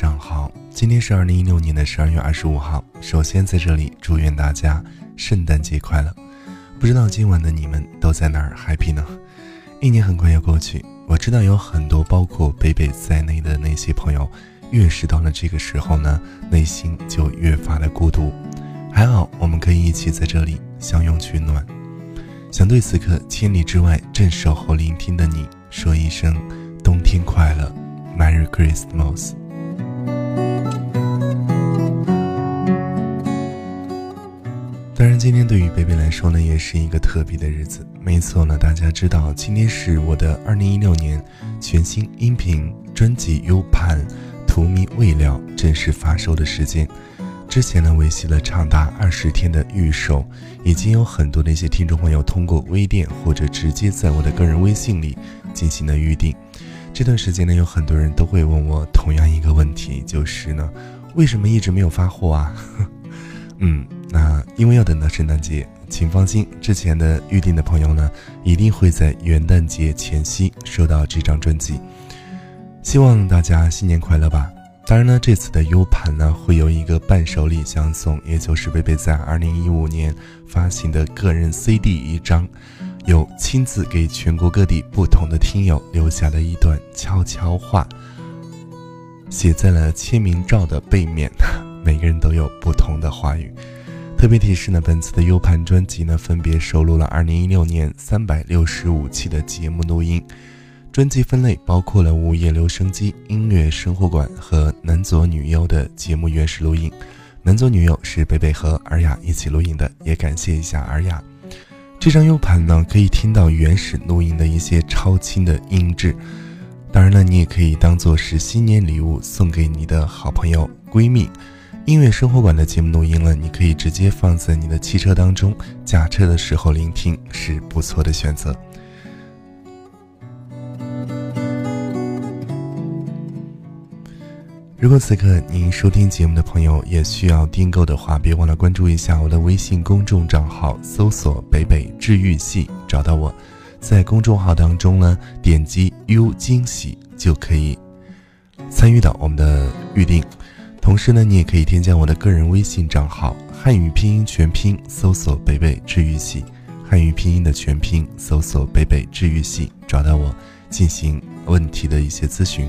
上好。今天是二零一六年的十二月二十五号。首先在这里祝愿大家圣诞节快乐。不知道今晚的你们都在哪儿 happy 呢？一年很快要过去，我知道有很多包括北北在内的那些朋友，越是到了这个时候呢，内心就越发的孤独。还好，我们可以一起在这里相拥取暖。想对此刻千里之外正守候聆听的你说一声冬天快乐，Merry Christmas。当然，今天对于贝贝来说呢，也是一个特别的日子。没错呢，大家知道，今天是我的二零一六年全新音频专辑 U 盘《图迷未了》正式发售的时间。之前呢，维系了长达二十天的预售，已经有很多的一些听众朋友通过微店或者直接在我的个人微信里进行了预定。这段时间呢，有很多人都会问我同样一个问题，就是呢，为什么一直没有发货啊？嗯，那因为要等到圣诞节，请放心，之前的预定的朋友呢，一定会在元旦节前夕收到这张专辑。希望大家新年快乐吧！当然呢，这次的 U 盘呢会有一个伴手礼相送，也就是贝贝在二零一五年发行的个人 CD 一张，有亲自给全国各地不同的听友留下的一段悄悄话，写在了签名照的背面，每个人都有不同的话语。特别提示呢，本次的 U 盘专辑呢分别收录了二零一六年三百六十五期的节目录音。专辑分类包括了午夜留声机、音乐生活馆和男左女右的节目原始录音。男左女右是贝贝和尔雅一起录音的，也感谢一下尔雅。这张 U 盘呢，可以听到原始录音的一些超清的音质。当然了，你也可以当做是新年礼物送给你的好朋友、闺蜜。音乐生活馆的节目录音了，你可以直接放在你的汽车当中，驾车的时候聆听是不错的选择。如果此刻您收听节目的朋友也需要订购的话，别忘了关注一下我的微信公众账号，搜索“北北治愈系”，找到我，在公众号当中呢，点击 “U 惊喜”就可以参与到我们的预定。同时呢，你也可以添加我的个人微信账号，汉语拼音全拼，搜索“北北治愈系”，汉语拼音的全拼，搜索“北北治愈系”，找到我进行问题的一些咨询。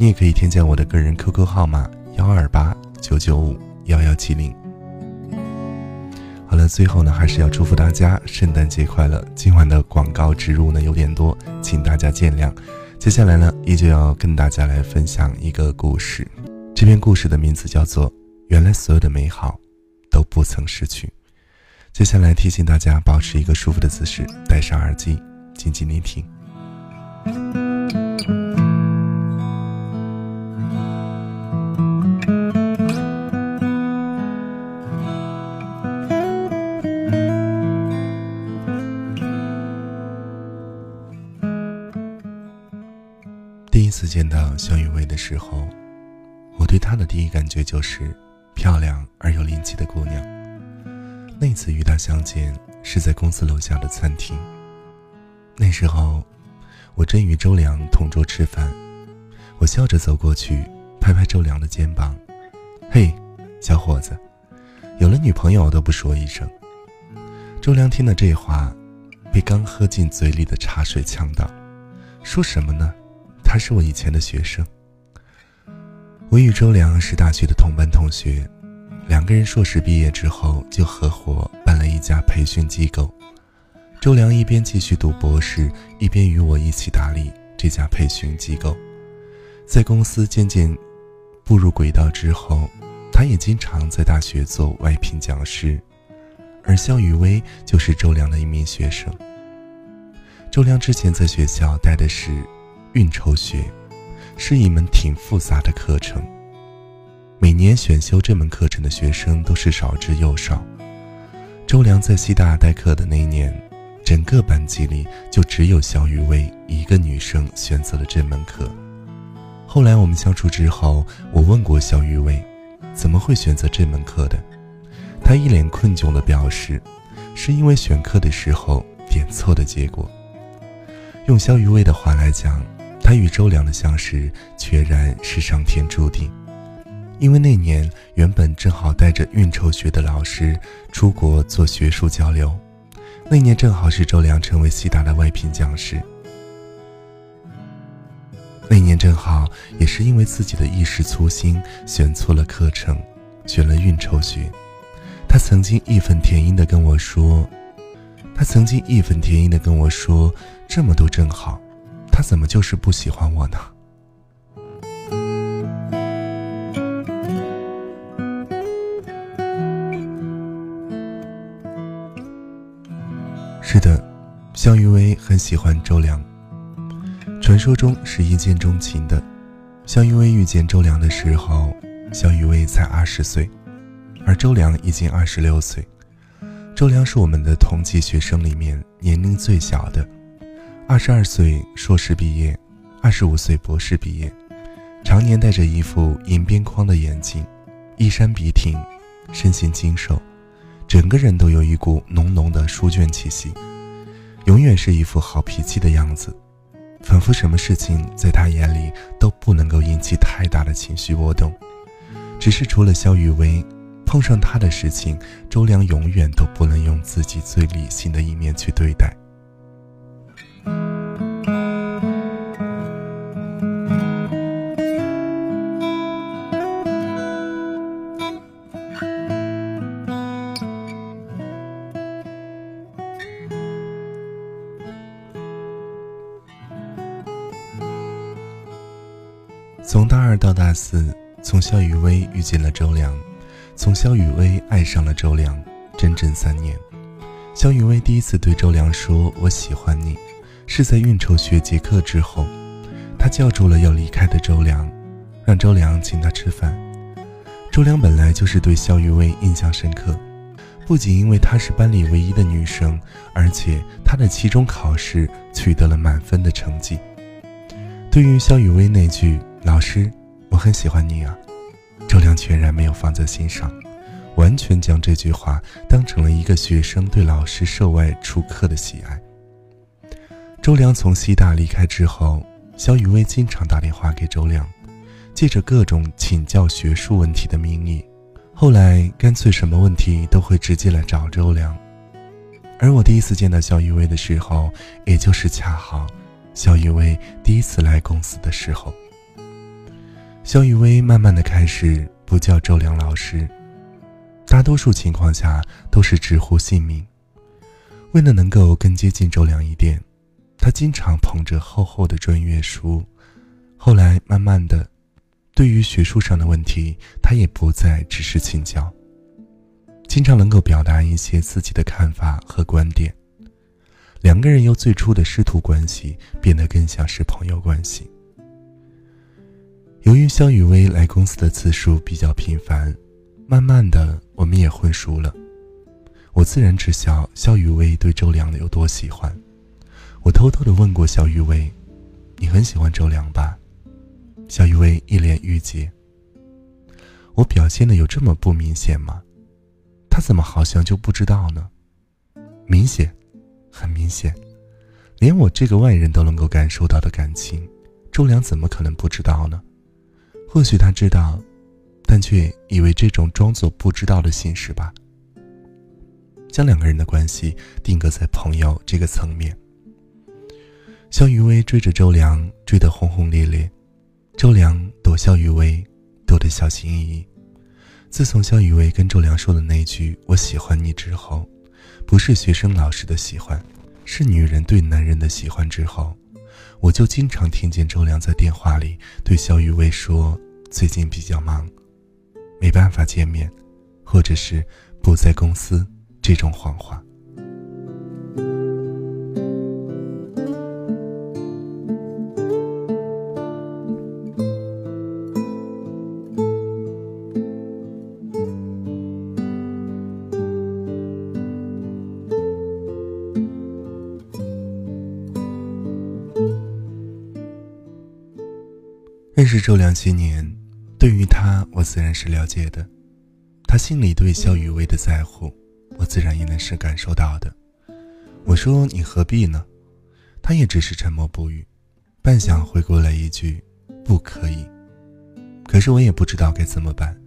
你也可以添加我的个人 QQ 号码幺二八九九五幺幺七零。好了，最后呢，还是要祝福大家圣诞节快乐。今晚的广告植入呢有点多，请大家见谅。接下来呢，依旧要跟大家来分享一个故事。这篇故事的名字叫做《原来所有的美好都不曾失去》。接下来提醒大家保持一个舒服的姿势，戴上耳机，静静聆听。第一次见到肖雨薇的时候，我对她的第一感觉就是漂亮而又灵气的姑娘。那次与她相见是在公司楼下的餐厅。那时候，我正与周良同桌吃饭，我笑着走过去，拍拍周良的肩膀：“嘿，小伙子，有了女朋友都不说一声。”周良听了这话，被刚喝进嘴里的茶水呛到：“说什么呢？”他是我以前的学生。我与周良是大学的同班同学，两个人硕士毕业之后就合伙办了一家培训机构。周良一边继续读博士，一边与我一起打理这家培训机构。在公司渐渐步入轨道之后，他也经常在大学做外聘讲师。而肖雨薇就是周良的一名学生。周良之前在学校带的是。运筹学是一门挺复杂的课程，每年选修这门课程的学生都是少之又少。周良在西大代课的那一年，整个班级里就只有肖雨薇一个女生选择了这门课。后来我们相处之后，我问过肖雨薇，怎么会选择这门课的？她一脸困窘地表示，是因为选课的时候点错的结果。用肖雨薇的话来讲。他与周良的相识，确然是上天注定。因为那年原本正好带着运筹学的老师出国做学术交流，那年正好是周良成为西大的外聘讲师。那年正好也是因为自己的一时粗心，选错了课程，选了运筹学。他曾经义愤填膺地跟我说：“他曾经义愤填膺地跟我说，这么多正好，他怎么就是不喜欢我呢？”是的，肖雨薇很喜欢周良。传说中是一见钟情的。肖雨薇遇见周良的时候，肖雨薇才二十岁，而周良已经二十六岁。周良是我们的同级学生里面年龄最小的，二十二岁硕士毕业，二十五岁博士毕业，常年戴着一副银边框的眼镜，衣衫笔挺，身形精瘦。整个人都有一股浓浓的书卷气息，永远是一副好脾气的样子，仿佛什么事情在他眼里都不能够引起太大的情绪波动。只是除了肖雨薇，碰上他的事情，周良永远都不能用自己最理性的一面去对待。四，从肖雨薇遇见了周良，从肖雨薇爱上了周良，整整三年。肖雨薇第一次对周良说“我喜欢你”，是在运筹学结课之后，他叫住了要离开的周良，让周良请他吃饭。周良本来就是对肖雨薇印象深刻，不仅因为她是班里唯一的女生，而且她的期中考试取得了满分的成绩。对于肖雨薇那句。老师，我很喜欢你啊！周良全然没有放在心上，完全将这句话当成了一个学生对老师授外出课的喜爱。周良从西大离开之后，肖雨薇经常打电话给周良，借着各种请教学术问题的名义，后来干脆什么问题都会直接来找周良。而我第一次见到肖雨薇的时候，也就是恰好肖雨薇第一次来公司的时候。肖雨薇慢慢的开始不叫周良老师，大多数情况下都是直呼姓名。为了能够更接近周良一点，他经常捧着厚厚的专业书。后来慢慢的，对于学术上的问题，他也不再只是请教，经常能够表达一些自己的看法和观点。两个人由最初的师徒关系变得更像是朋友关系。由于肖雨薇来公司的次数比较频繁，慢慢的我们也混熟了。我自然知晓肖雨薇对周良有多喜欢。我偷偷的问过肖雨薇：“你很喜欢周良吧？”肖雨薇一脸郁结。我表现的有这么不明显吗？他怎么好像就不知道呢？明显，很明显，连我这个外人都能够感受到的感情，周良怎么可能不知道呢？或许他知道，但却以为这种装作不知道的形式吧，将两个人的关系定格在朋友这个层面。肖雨薇追着周良追得轰轰烈烈，周良躲肖雨薇躲得小心翼翼。自从肖雨薇跟周良说的那句“我喜欢你”之后，不是学生老师的喜欢，是女人对男人的喜欢之后。我就经常听见周良在电话里对肖雨薇说：“最近比较忙，没办法见面，或者是不在公司。”这种谎话。识周良七年，对于他，我自然是了解的。他心里对肖雨薇的在乎，我自然也能是感受到的。我说：“你何必呢？”他也只是沉默不语，半晌回过来一句：“不可以。”可是我也不知道该怎么办，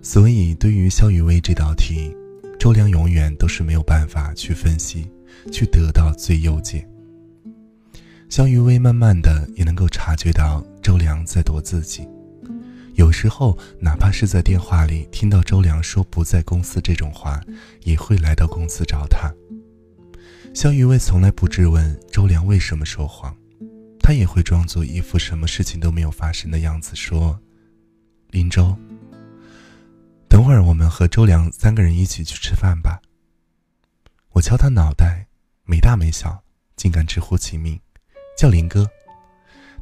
所以对于肖雨薇这道题，周良永远都是没有办法去分析，去得到最优解。肖雨薇慢慢的也能够察觉到周良在躲自己，有时候哪怕是在电话里听到周良说不在公司这种话，也会来到公司找他。肖雨薇从来不质问周良为什么说谎，他也会装作一副什么事情都没有发生的样子说：“林周，等会儿我们和周良三个人一起去吃饭吧。”我敲他脑袋，没大没小，竟敢直呼其名，叫林哥。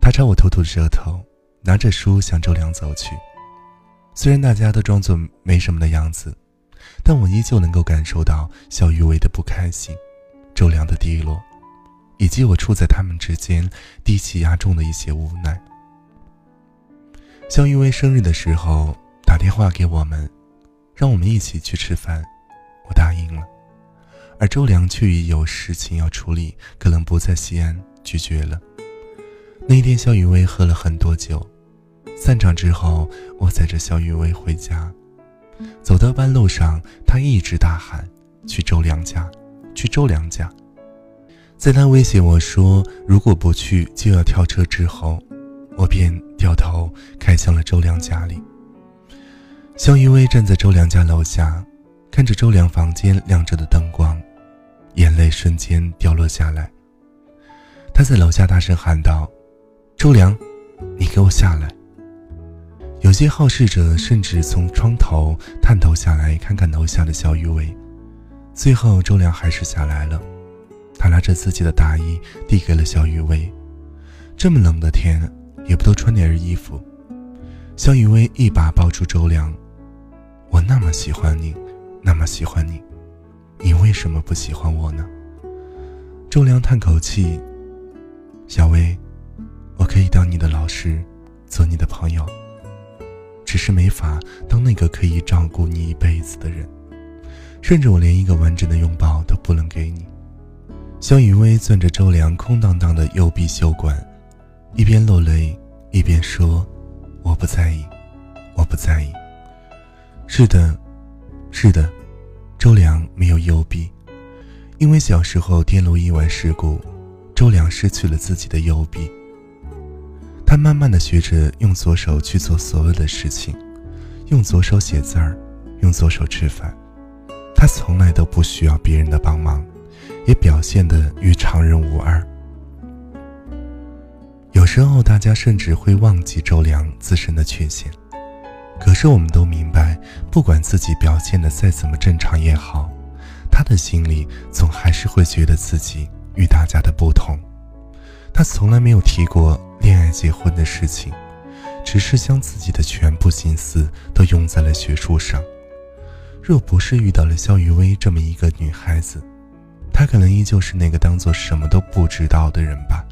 他朝我吐吐舌头，拿着书向周良走去。虽然大家都装作没什么的样子，但我依旧能够感受到肖雨薇的不开心。周良的低落，以及我处在他们之间低气压中的一些无奈。肖玉薇生日的时候打电话给我们，让我们一起去吃饭，我答应了。而周良却已有事情要处理，可能不在西安，拒绝了。那天，肖雨薇喝了很多酒。散场之后，我载着肖雨薇回家，走到半路上，她一直大喊：“去周良家。”去周良家，在他威胁我说如果不去就要跳车之后，我便掉头开向了周良家里。肖一薇站在周良家楼下，看着周良房间亮着的灯光，眼泪瞬间掉落下来。他在楼下大声喊道：“周良，你给我下来！”有些好事者甚至从窗头探头下来看看楼下的肖雨薇。最后，周良还是下来了。他拿着自己的大衣递给了肖雨薇。这么冷的天，也不多穿点衣服。肖雨薇一把抱住周良：“我那么喜欢你，那么喜欢你，你为什么不喜欢我呢？”周良叹口气：“小薇，我可以当你的老师，做你的朋友，只是没法当那个可以照顾你一辈子的人。”甚至我连一个完整的拥抱都不能给你。肖雨薇攥着周良空荡荡的右臂袖管，一边落泪一边说：“我不在意，我不在意。”是的，是的，周良没有右臂，因为小时候电路意外事故，周良失去了自己的右臂。他慢慢的学着用左手去做所有的事情，用左手写字儿，用左手吃饭。他从来都不需要别人的帮忙，也表现得与常人无二。有时候，大家甚至会忘记周良自身的缺陷，可是我们都明白，不管自己表现的再怎么正常也好，他的心里总还是会觉得自己与大家的不同。他从来没有提过恋爱、结婚的事情，只是将自己的全部心思都用在了学术上。若不是遇到了肖雨薇这么一个女孩子，她可能依旧是那个当做什么都不知道的人吧。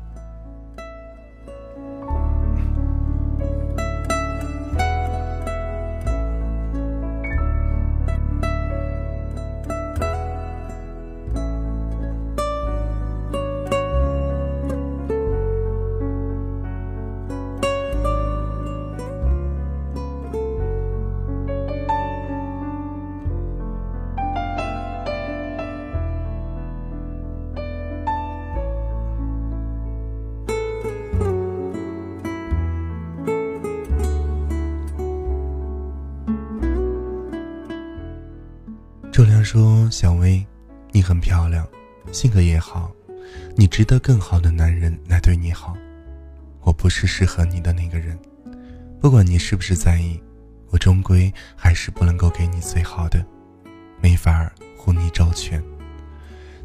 说：“小薇，你很漂亮，性格也好，你值得更好的男人来对你好。我不是适合你的那个人，不管你是不是在意，我终归还是不能够给你最好的，没法护你周全。”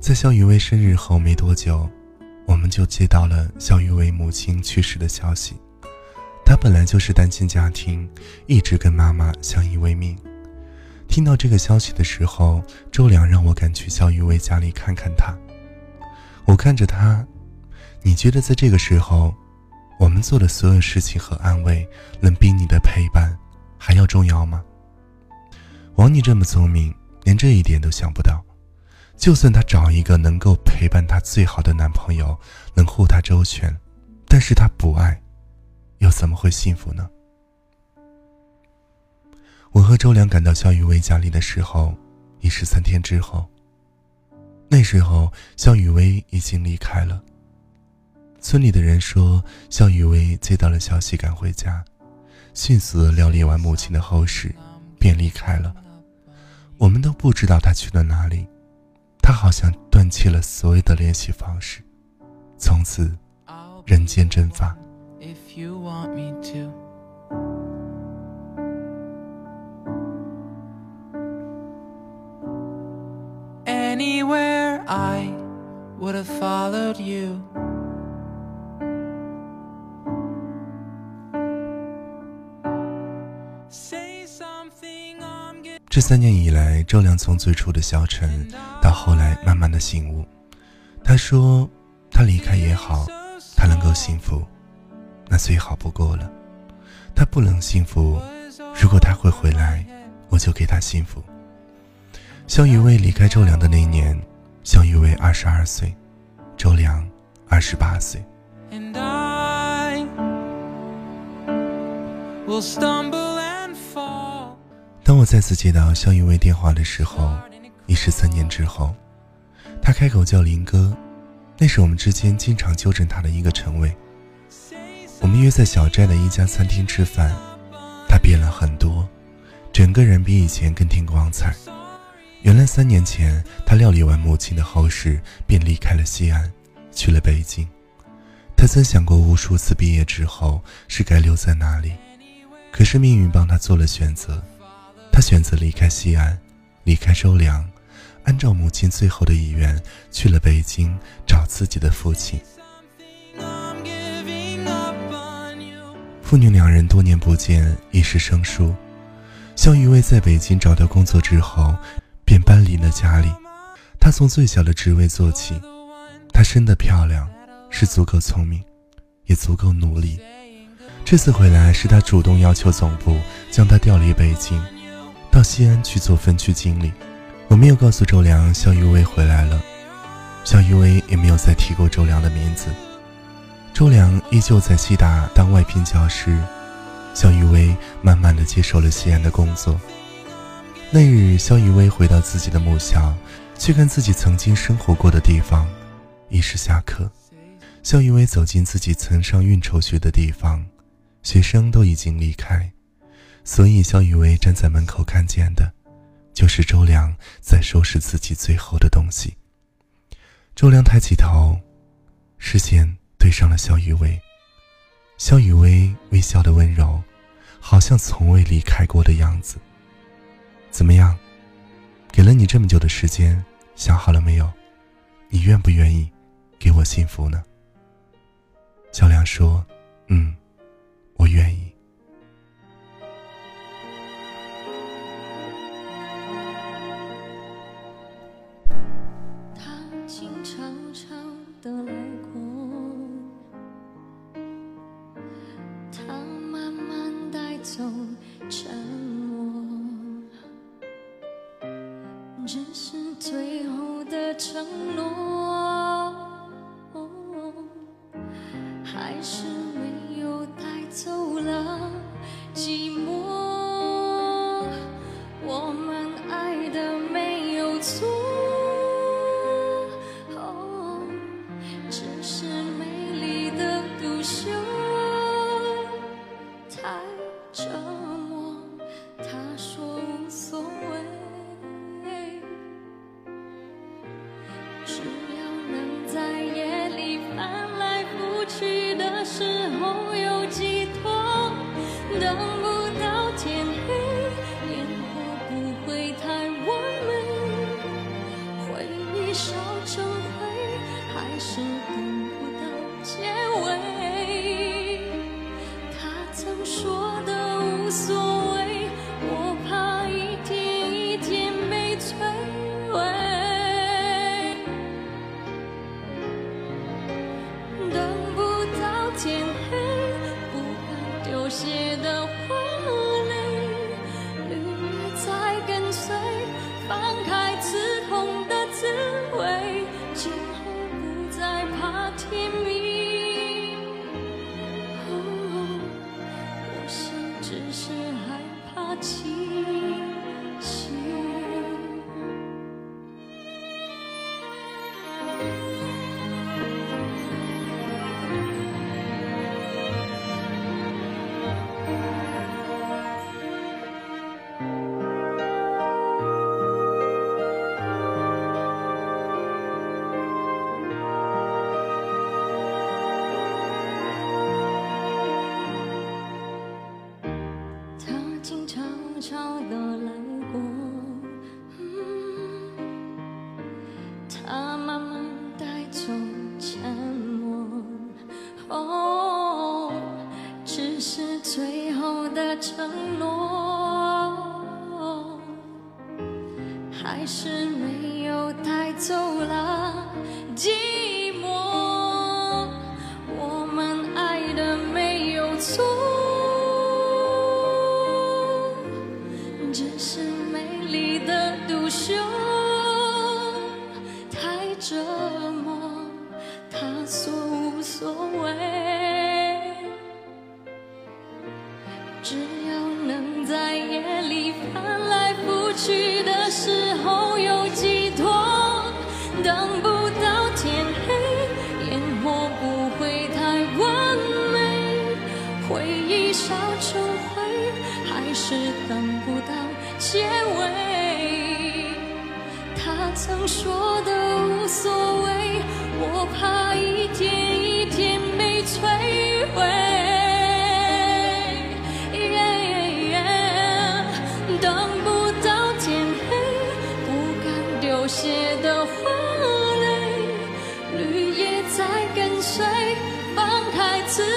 在肖雨薇生日后没多久，我们就接到了肖雨薇母亲去世的消息。她本来就是单亲家庭，一直跟妈妈相依为命。听到这个消息的时候，周良让我赶去肖雨薇家里看看她。我看着她，你觉得在这个时候，我们做的所有事情和安慰，能比你的陪伴还要重要吗？王妮这么聪明，连这一点都想不到。就算她找一个能够陪伴她最好的男朋友，能护她周全，但是她不爱，又怎么会幸福呢？我和周良赶到肖雨薇家里的时候，已是三天之后。那时候，肖雨薇已经离开了。村里的人说，肖雨薇接到了消息，赶回家，迅速的料理完母亲的后事，便离开了。我们都不知道他去了哪里，他好像断弃了所有的联系方式，从此人间蒸发。Anywhere I would have followed you. 这三年以来，周良从最初的消沉，到后来慢慢的醒悟。他说：“他离开也好，他能够幸福，那最好不过了。他不能幸福，如果他会回来，我就给他幸福。”肖雨薇离开周良的那一年，肖雨薇二十二岁，周良二十八岁。当我再次接到肖雨薇电话的时候，已是三年之后。他开口叫林哥，那是我们之间经常纠正他的一个称谓。我们约在小寨的一家餐厅吃饭，他变了很多，整个人比以前更添光彩。原来三年前，他料理完母亲的后事，便离开了西安，去了北京。他曾想过无数次，毕业之后是该留在哪里，可是命运帮他做了选择。他选择离开西安，离开周良，按照母亲最后的意愿，去了北京找自己的父亲。父女两人多年不见，已是生疏。肖玉薇在北京找到工作之后，便搬离了家里。她从最小的职位做起。她生得漂亮，是足够聪明，也足够努力。这次回来，是她主动要求总部将她调离北京。到西安去做分区经理，我没有告诉周良肖玉薇回来了，肖玉薇也没有再提过周良的名字。周良依旧在西大当外聘教师，肖玉薇慢慢的接受了西安的工作。那日，肖雨薇回到自己的母校，去看自己曾经生活过的地方。已是下课，肖雨薇走进自己曾上运筹学的地方，学生都已经离开。所以，肖雨薇站在门口看见的，就是周良在收拾自己最后的东西。周良抬起头，视线对上了肖雨薇。肖雨薇微笑的温柔，好像从未离开过的样子。怎么样？给了你这么久的时间，想好了没有？你愿不愿意给我幸福呢？小梁说：“天黑不敢凋谢的花悄的来过。他慢慢带走沉默，哦，只是最后的承诺。所谓只要能在夜里翻来覆去。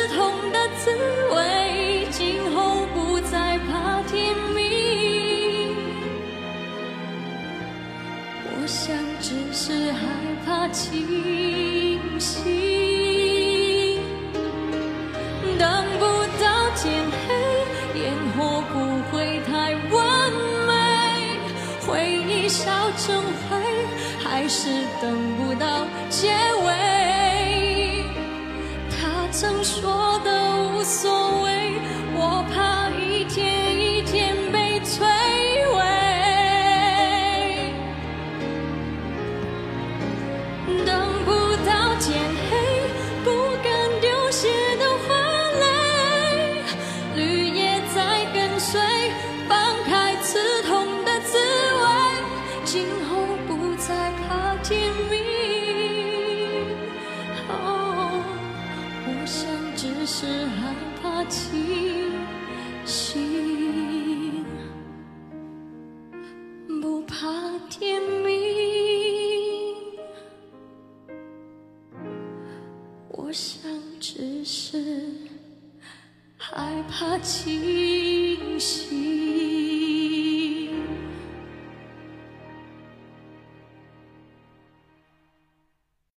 痛的滋味今后不再怕天明我想只是害怕清醒。等不到天黑烟火不会太完美回忆烧成灰还是等不到结尾。曾说的